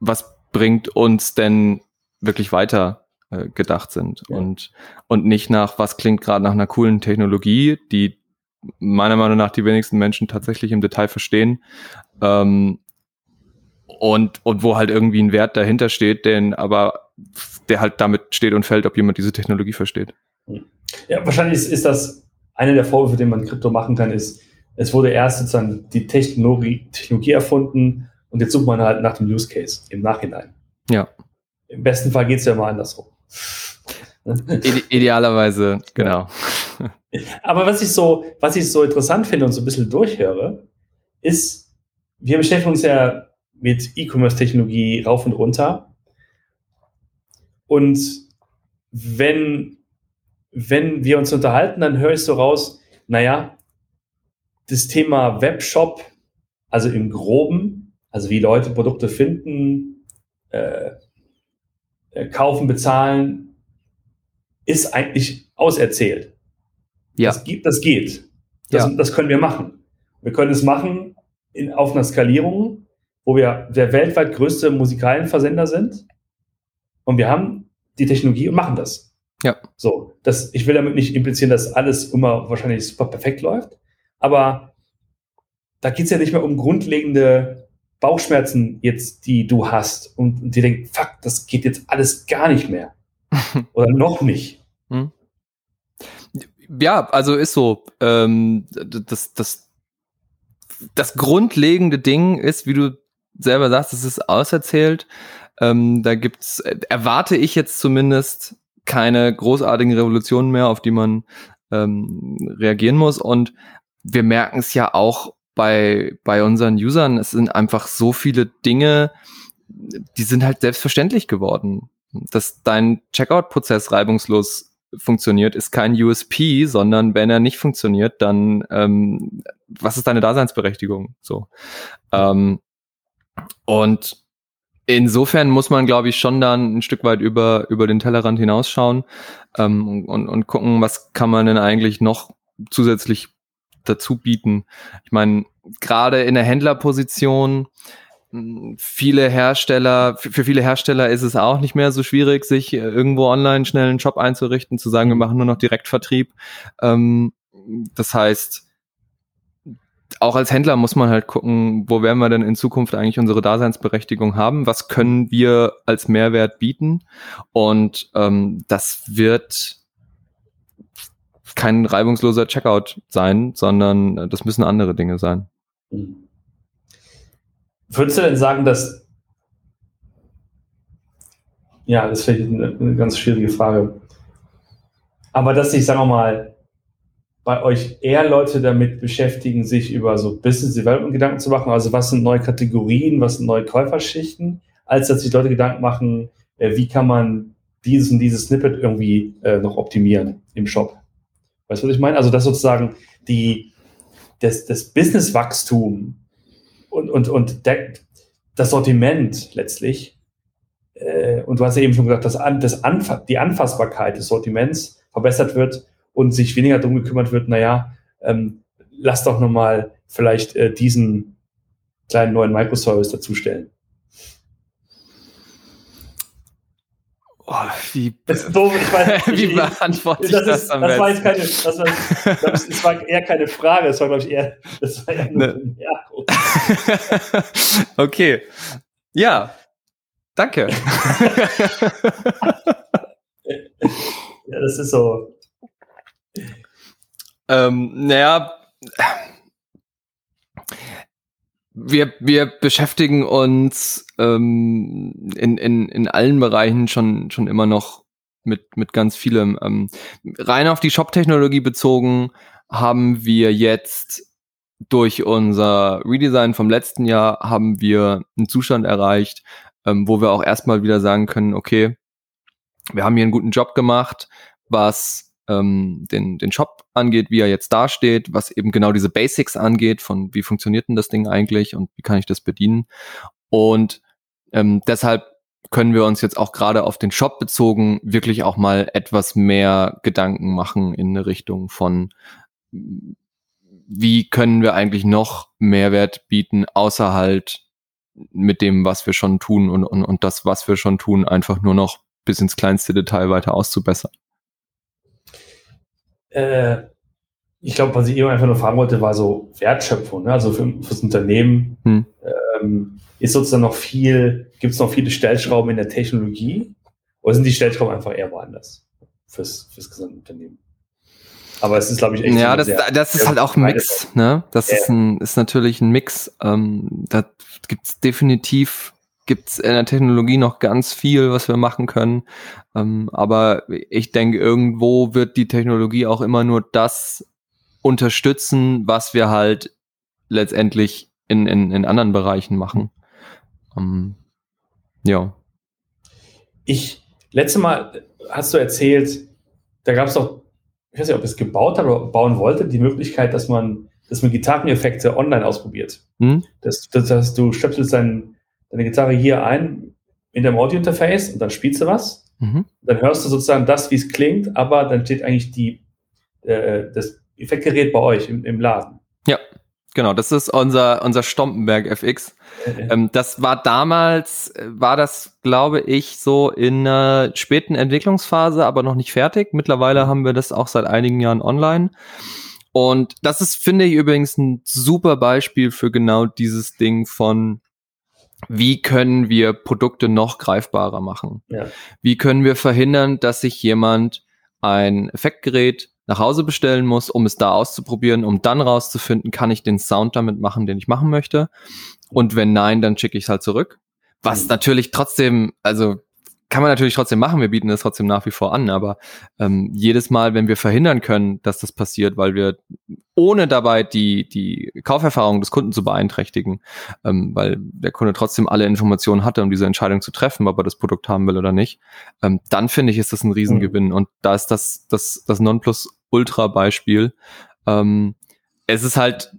was bringt uns denn wirklich weiter äh, gedacht sind ja. und, und nicht nach, was klingt gerade nach einer coolen Technologie, die meiner Meinung nach die wenigsten Menschen tatsächlich im Detail verstehen. Ähm, und, und wo halt irgendwie ein Wert dahinter steht, den aber der halt damit steht und fällt, ob jemand diese Technologie versteht. Ja, wahrscheinlich ist, ist das einer der Vorwürfe, den man Krypto machen kann, ist, es wurde erst sozusagen die Technologie, Technologie erfunden und jetzt sucht man halt nach dem Use Case im Nachhinein. Ja. Im besten Fall geht es ja mal andersrum. Ide idealerweise, genau. Aber was ich so, was ich so interessant finde und so ein bisschen durchhöre, ist, wir beschäftigen uns ja mit E-Commerce-Technologie rauf und runter. Und wenn, wenn wir uns unterhalten, dann höre ich so raus, naja, das Thema Webshop, also im Groben, also wie Leute Produkte finden, äh, äh kaufen, bezahlen, ist eigentlich auserzählt. Ja. Das, gibt, das geht. Das, ja. das können wir machen. Wir können es machen in, auf einer Skalierung, wo wir der weltweit größte Musikalienversender sind. Und wir haben die Technologie und machen das. Ja. So, das, ich will damit nicht implizieren, dass alles immer wahrscheinlich super perfekt läuft. Aber da geht es ja nicht mehr um grundlegende Bauchschmerzen jetzt, die du hast und, und die denken, fuck, das geht jetzt alles gar nicht mehr. (laughs) Oder noch nicht. Hm. Ja, also ist so. Ähm, das, das, das grundlegende Ding ist, wie du selber sagst, es ist auserzählt. Ähm, da gibt's, erwarte ich jetzt zumindest keine großartigen Revolutionen mehr, auf die man ähm, reagieren muss. Und wir merken es ja auch bei, bei unseren Usern. Es sind einfach so viele Dinge, die sind halt selbstverständlich geworden. Dass dein Checkout-Prozess reibungslos funktioniert, ist kein USP, sondern wenn er nicht funktioniert, dann ähm, was ist deine Daseinsberechtigung? So. Ähm, und insofern muss man, glaube ich, schon dann ein Stück weit über, über den Tellerrand hinausschauen ähm, und, und gucken, was kann man denn eigentlich noch zusätzlich dazu bieten. Ich meine, gerade in der Händlerposition viele Hersteller, für viele Hersteller ist es auch nicht mehr so schwierig, sich äh, irgendwo online schnell einen Shop einzurichten, zu sagen, wir machen nur noch Direktvertrieb. Ähm, das heißt, auch als Händler muss man halt gucken, wo werden wir denn in Zukunft eigentlich unsere Daseinsberechtigung haben? Was können wir als Mehrwert bieten? Und ähm, das wird kein reibungsloser Checkout sein, sondern äh, das müssen andere Dinge sein. Mhm. Würdest du denn sagen, dass. Ja, das ist vielleicht eine, eine ganz schwierige Frage. Aber dass sich, sagen wir mal, bei euch eher Leute damit beschäftigen, sich über so Business Development Gedanken zu machen, also was sind neue Kategorien, was sind neue Käuferschichten, als dass sich Leute Gedanken machen, äh, wie kann man dieses und dieses Snippet irgendwie äh, noch optimieren im Shop. Weißt du, was ich meine? Also, dass sozusagen die, das, das Business-Wachstum und, und, und der, das Sortiment letztlich, äh, und du hast ja eben schon gesagt, dass das Anf die Anfassbarkeit des Sortiments verbessert wird und sich weniger darum gekümmert wird, naja, ähm, lass doch nochmal vielleicht äh, diesen kleinen neuen Microservice dazustellen. Oh, wie, das ist doof, ich weiß, (laughs) wie beantworte ich das, das, das war jetzt keine, das war, das war eher keine Frage, das war, glaube ich, eher, das war eher ne. (laughs) Okay. Ja. Danke. (laughs) ja, das ist so. Ähm, naja, wir, wir beschäftigen uns ähm, in, in, in allen Bereichen schon, schon immer noch mit, mit ganz vielem. Ähm, rein auf die Shop-Technologie bezogen haben wir jetzt durch unser Redesign vom letzten Jahr haben wir einen Zustand erreicht, ähm, wo wir auch erstmal wieder sagen können, okay, wir haben hier einen guten Job gemacht, was ähm, den, den Shop angeht, wie er jetzt dasteht, was eben genau diese Basics angeht, von wie funktioniert denn das Ding eigentlich und wie kann ich das bedienen. Und ähm, deshalb können wir uns jetzt auch gerade auf den Shop bezogen wirklich auch mal etwas mehr Gedanken machen in eine Richtung von, wie können wir eigentlich noch Mehrwert bieten, außer halt mit dem, was wir schon tun und, und, und das, was wir schon tun, einfach nur noch bis ins kleinste Detail weiter auszubessern? Äh, ich glaube, was ich eben einfach nur fragen wollte, war so Wertschöpfung. Ne? Also für, fürs Unternehmen hm. ähm, ist sozusagen noch viel, gibt es noch viele Stellschrauben in der Technologie oder sind die Stellschrauben einfach eher woanders fürs, fürs gesamte Unternehmen? Aber es ist, glaube ich, echt. Ja, das, sehr, das ist halt auch ein Mix, ne? Das ja. ist, ein, ist natürlich ein Mix. Ähm, da gibt's definitiv gibt's in der Technologie noch ganz viel, was wir machen können. Ähm, aber ich denke, irgendwo wird die Technologie auch immer nur das unterstützen, was wir halt letztendlich in, in, in anderen Bereichen machen. Ähm, ja. Ich, letzte Mal hast du erzählt, da gab es doch ich weiß nicht, ob es gebaut hat oder bauen wollte, die Möglichkeit, dass man, dass man Gitarreneffekte online ausprobiert. Hm? Das, das heißt, du stöpselst dein, deine Gitarre hier ein in deinem Audio-Interface und dann spielst du was. Mhm. Dann hörst du sozusagen das, wie es klingt, aber dann steht eigentlich die, äh, das Effektgerät bei euch im, im Laden. Ja, Genau, das ist unser, unser Stompenberg FX. Ähm, das war damals, äh, war das, glaube ich, so in einer späten Entwicklungsphase, aber noch nicht fertig. Mittlerweile haben wir das auch seit einigen Jahren online. Und das ist, finde ich, übrigens ein super Beispiel für genau dieses Ding von, wie können wir Produkte noch greifbarer machen? Ja. Wie können wir verhindern, dass sich jemand ein Effektgerät nach Hause bestellen muss, um es da auszuprobieren, um dann rauszufinden, kann ich den Sound damit machen, den ich machen möchte. Und wenn nein, dann schicke ich es halt zurück. Was mhm. natürlich trotzdem, also kann man natürlich trotzdem machen, wir bieten das trotzdem nach wie vor an, aber ähm, jedes Mal, wenn wir verhindern können, dass das passiert, weil wir ohne dabei die, die Kauferfahrung des Kunden zu beeinträchtigen, ähm, weil der Kunde trotzdem alle Informationen hatte, um diese Entscheidung zu treffen, ob er das Produkt haben will oder nicht, ähm, dann finde ich, ist das ein Riesengewinn. Mhm. Und da ist das, das, das Nonplus-Ultra-Beispiel. Ähm, es ist halt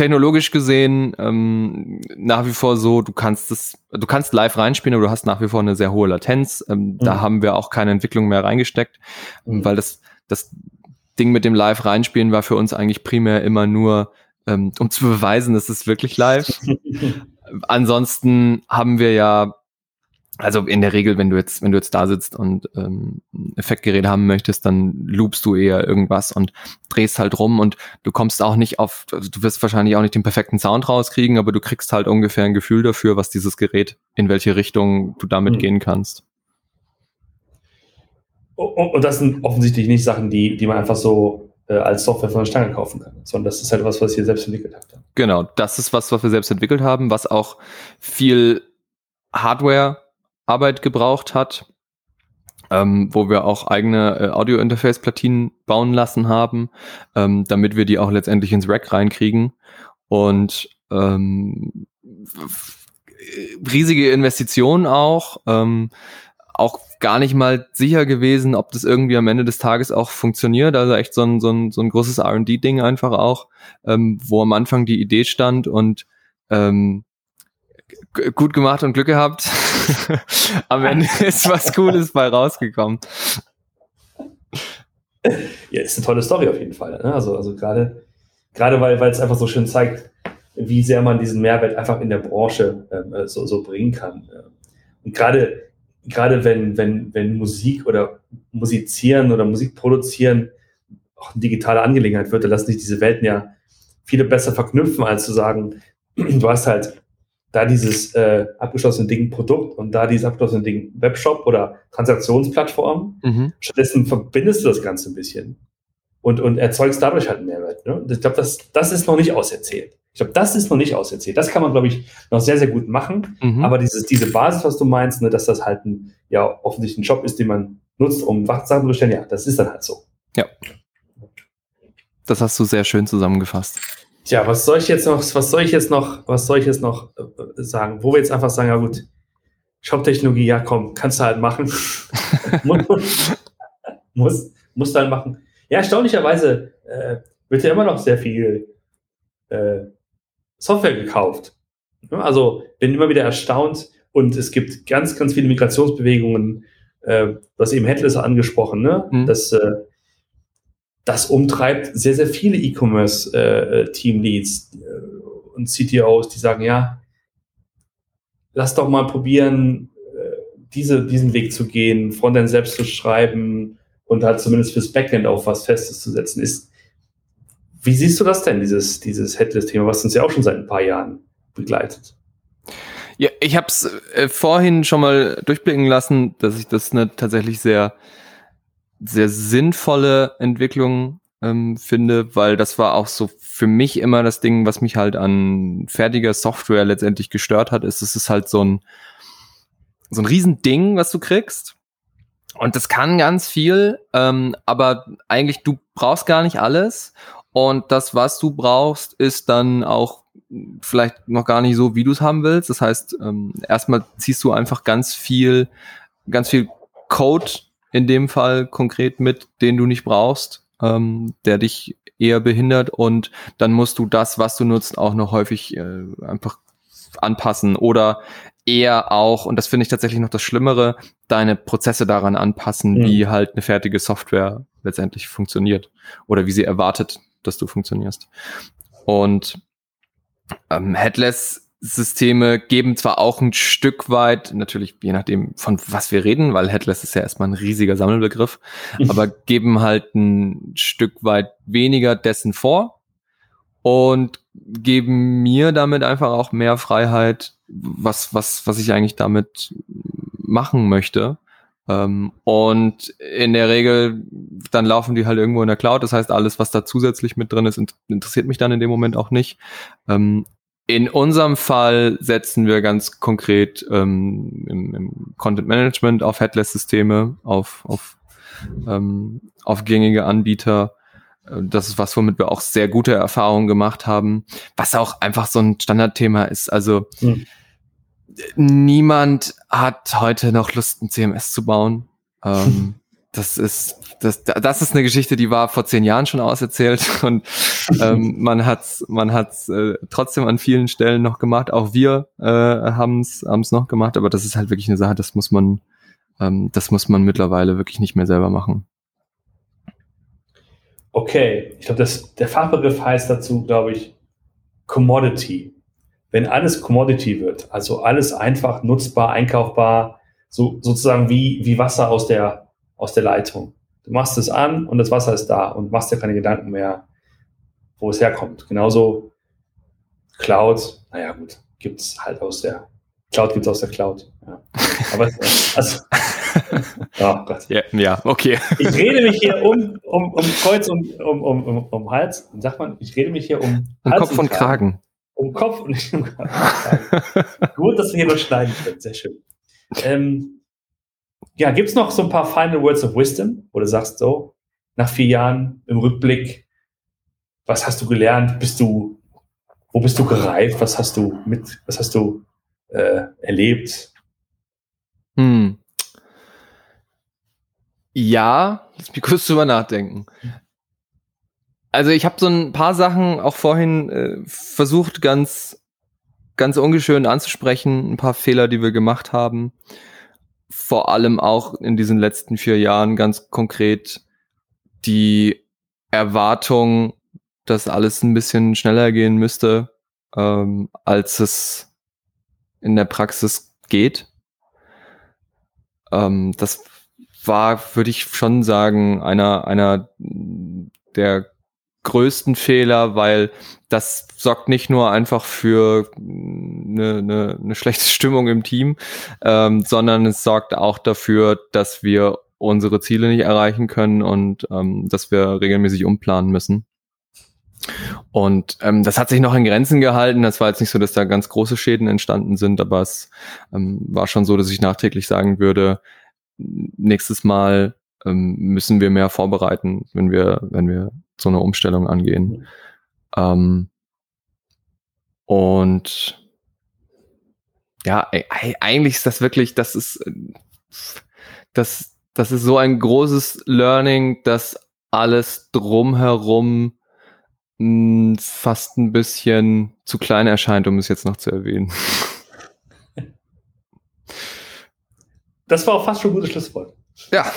technologisch gesehen ähm, nach wie vor so, du kannst es, du kannst live reinspielen, aber du hast nach wie vor eine sehr hohe Latenz. Ähm, mhm. Da haben wir auch keine Entwicklung mehr reingesteckt, mhm. weil das, das Ding mit dem Live reinspielen war für uns eigentlich primär immer nur, ähm, um zu beweisen, dass es wirklich live. (laughs) Ansonsten haben wir ja also in der Regel, wenn du jetzt, wenn du jetzt da sitzt und ähm, Effektgerät haben möchtest, dann loopst du eher irgendwas und drehst halt rum und du kommst auch nicht auf, also du wirst wahrscheinlich auch nicht den perfekten Sound rauskriegen, aber du kriegst halt ungefähr ein Gefühl dafür, was dieses Gerät, in welche Richtung du damit mhm. gehen kannst. Und das sind offensichtlich nicht Sachen, die, die man einfach so äh, als Software von der Stange kaufen kann, sondern das ist halt was, was ihr selbst entwickelt habt. Genau, das ist was, was wir selbst entwickelt haben, was auch viel Hardware Arbeit gebraucht hat, ähm, wo wir auch eigene äh, Audio-Interface-Platinen bauen lassen haben, ähm, damit wir die auch letztendlich ins Rack reinkriegen. Und ähm, riesige Investitionen auch. Ähm, auch gar nicht mal sicher gewesen, ob das irgendwie am Ende des Tages auch funktioniert. Also echt so ein, so ein, so ein großes RD-Ding einfach auch, ähm, wo am Anfang die Idee stand und ähm, gut gemacht und Glück gehabt. (laughs) Am Ende (laughs) ist was Cooles bei rausgekommen. Ja, ist eine tolle Story auf jeden Fall. Ne? Also, also gerade, gerade weil, weil es einfach so schön zeigt, wie sehr man diesen Mehrwert einfach in der Branche ähm, äh, so, so bringen kann. Und gerade, gerade wenn, wenn, wenn Musik oder Musizieren oder Musik produzieren auch eine digitale Angelegenheit wird, dann lassen sich diese Welten ja viele besser verknüpfen, als zu sagen, (clears throat) du hast halt da dieses äh, abgeschlossene Ding Produkt und da dieses abgeschlossene Ding Webshop oder Transaktionsplattform. Mhm. Stattdessen verbindest du das Ganze ein bisschen und, und erzeugst dadurch halt einen Mehrwert. Ne? Ich glaube, das, das ist noch nicht auserzählt. Ich glaube, das ist noch nicht auserzählt. Das kann man, glaube ich, noch sehr, sehr gut machen. Mhm. Aber dieses, diese Basis, was du meinst, ne, dass das halt ein, ja, offensichtlich ein Job ist, den man nutzt, um Sachen zu bestellen, ja, das ist dann halt so. Ja. Das hast du sehr schön zusammengefasst. Tja, was soll ich jetzt noch, was soll ich jetzt noch, was soll ich jetzt noch äh, sagen? Wo wir jetzt einfach sagen, ja gut, Shop-Technologie, ja komm, kannst du halt machen. (laughs) muss, muss dann halt machen. Ja, erstaunlicherweise äh, wird ja immer noch sehr viel äh, Software gekauft. Also bin immer wieder erstaunt und es gibt ganz, ganz viele Migrationsbewegungen. Äh, du hast eben Headless angesprochen, ne? Mhm. dass äh, das umtreibt sehr, sehr viele E-Commerce-Teamleads äh, äh, und CTOs, die sagen, ja, lass doch mal probieren, äh, diese, diesen Weg zu gehen, Frontend selbst zu schreiben und halt zumindest fürs Backend auf was Festes zu setzen, ist, wie siehst du das denn, dieses, dieses Headless-Thema, was uns ja auch schon seit ein paar Jahren begleitet? Ja, ich habe es äh, vorhin schon mal durchblicken lassen, dass ich das eine tatsächlich sehr, sehr sinnvolle Entwicklung ähm, finde, weil das war auch so für mich immer das Ding, was mich halt an fertiger Software letztendlich gestört hat, ist, es ist halt so ein, so ein Riesending, was du kriegst. Und das kann ganz viel, ähm, aber eigentlich du brauchst gar nicht alles. Und das, was du brauchst, ist dann auch vielleicht noch gar nicht so, wie du es haben willst. Das heißt, ähm, erstmal ziehst du einfach ganz viel, ganz viel Code in dem Fall konkret mit, den du nicht brauchst, ähm, der dich eher behindert und dann musst du das, was du nutzt, auch noch häufig äh, einfach anpassen oder eher auch, und das finde ich tatsächlich noch das Schlimmere, deine Prozesse daran anpassen, mhm. wie halt eine fertige Software letztendlich funktioniert oder wie sie erwartet, dass du funktionierst. Und ähm, Headless Systeme geben zwar auch ein Stück weit, natürlich je nachdem von was wir reden, weil Headless ist ja erstmal ein riesiger Sammelbegriff, aber geben halt ein Stück weit weniger dessen vor und geben mir damit einfach auch mehr Freiheit, was, was, was ich eigentlich damit machen möchte. Ähm, und in der Regel, dann laufen die halt irgendwo in der Cloud. Das heißt, alles, was da zusätzlich mit drin ist, interessiert mich dann in dem Moment auch nicht. Ähm, in unserem Fall setzen wir ganz konkret ähm, im, im, Content Management auf Headless-Systeme, auf, auf, ähm, auf gängige Anbieter. Äh, das ist was, womit wir auch sehr gute Erfahrungen gemacht haben, was auch einfach so ein Standardthema ist. Also hm niemand hat heute noch Lust, ein CMS zu bauen. Ähm, (laughs) das ist das, das ist eine Geschichte, die war vor zehn Jahren schon auserzählt (laughs) und ähm, man hat's man hat's äh, trotzdem an vielen Stellen noch gemacht. Auch wir äh, haben's haben's noch gemacht, aber das ist halt wirklich eine Sache, das muss man ähm, das muss man mittlerweile wirklich nicht mehr selber machen. Okay, ich glaube, der Fachbegriff heißt dazu, glaube ich, Commodity wenn alles Commodity wird, also alles einfach nutzbar, einkaufbar, so, sozusagen wie, wie Wasser aus der, aus der Leitung. Du machst es an und das Wasser ist da und machst dir keine Gedanken mehr, wo es herkommt. Genauso Cloud, naja gut, gibt es halt aus der Cloud gibt es aus der Cloud. Ja. (laughs) Aber also, oh Gott. Ja, ja, okay. Ich rede mich hier um, um, um Kreuz und um, um, um, um Hals. Und sagt man, ich rede mich hier um, um Hals Kopf und Kragen. Kragen um Kopf und nicht um Kopf. Gut, dass wir hier noch schneiden können. Sehr schön. Ähm, ja, gibt es noch so ein paar Final Words of Wisdom, wo du sagst so, nach vier Jahren im Rückblick, was hast du gelernt? Bist du, wo bist du gereift? Was hast du mit, was hast du äh, erlebt? Hm. Ja, lass mich kurz drüber nachdenken. Also ich habe so ein paar Sachen auch vorhin äh, versucht, ganz, ganz ungeschön anzusprechen, ein paar Fehler, die wir gemacht haben. Vor allem auch in diesen letzten vier Jahren ganz konkret die Erwartung, dass alles ein bisschen schneller gehen müsste, ähm, als es in der Praxis geht. Ähm, das war, würde ich schon sagen, einer, einer der größten Fehler, weil das sorgt nicht nur einfach für eine, eine, eine schlechte (laughs) Stimmung im Team, ähm, sondern es sorgt auch dafür, dass wir unsere Ziele nicht erreichen können und ähm, dass wir regelmäßig umplanen müssen. Und ähm, das hat sich noch in Grenzen gehalten. Das war jetzt nicht so, dass da ganz große Schäden entstanden sind, aber es ähm, war schon so, dass ich nachträglich sagen würde, nächstes Mal ähm, müssen wir mehr vorbereiten, wenn wir, wenn wir so eine Umstellung angehen. Mhm. Ähm, und ja, eigentlich ist das wirklich, das ist, das, das ist so ein großes Learning, dass alles drumherum mh, hm, fast ein bisschen zu klein erscheint, um es jetzt noch zu erwähnen. (laughs) Das war auch fast schon ein gutes Schlusswort. Ja.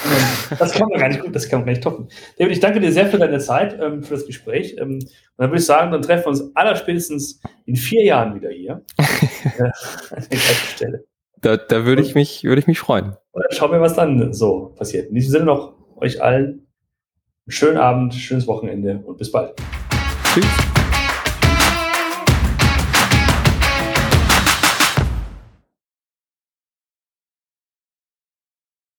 Das kann man gar nicht gut, das kann man gar nicht toppen. David, ich danke dir sehr für deine Zeit, ähm, für das Gespräch. Ähm, und dann würde ich sagen, dann treffen wir uns allerspätestens in vier Jahren wieder hier. (laughs) äh, an der gleichen Stelle. da, da würde ich mich, würde ich mich freuen. Und dann schauen wir, was dann so passiert. In diesem Sinne noch euch allen einen schönen Abend, schönes Wochenende und bis bald. Tschüss.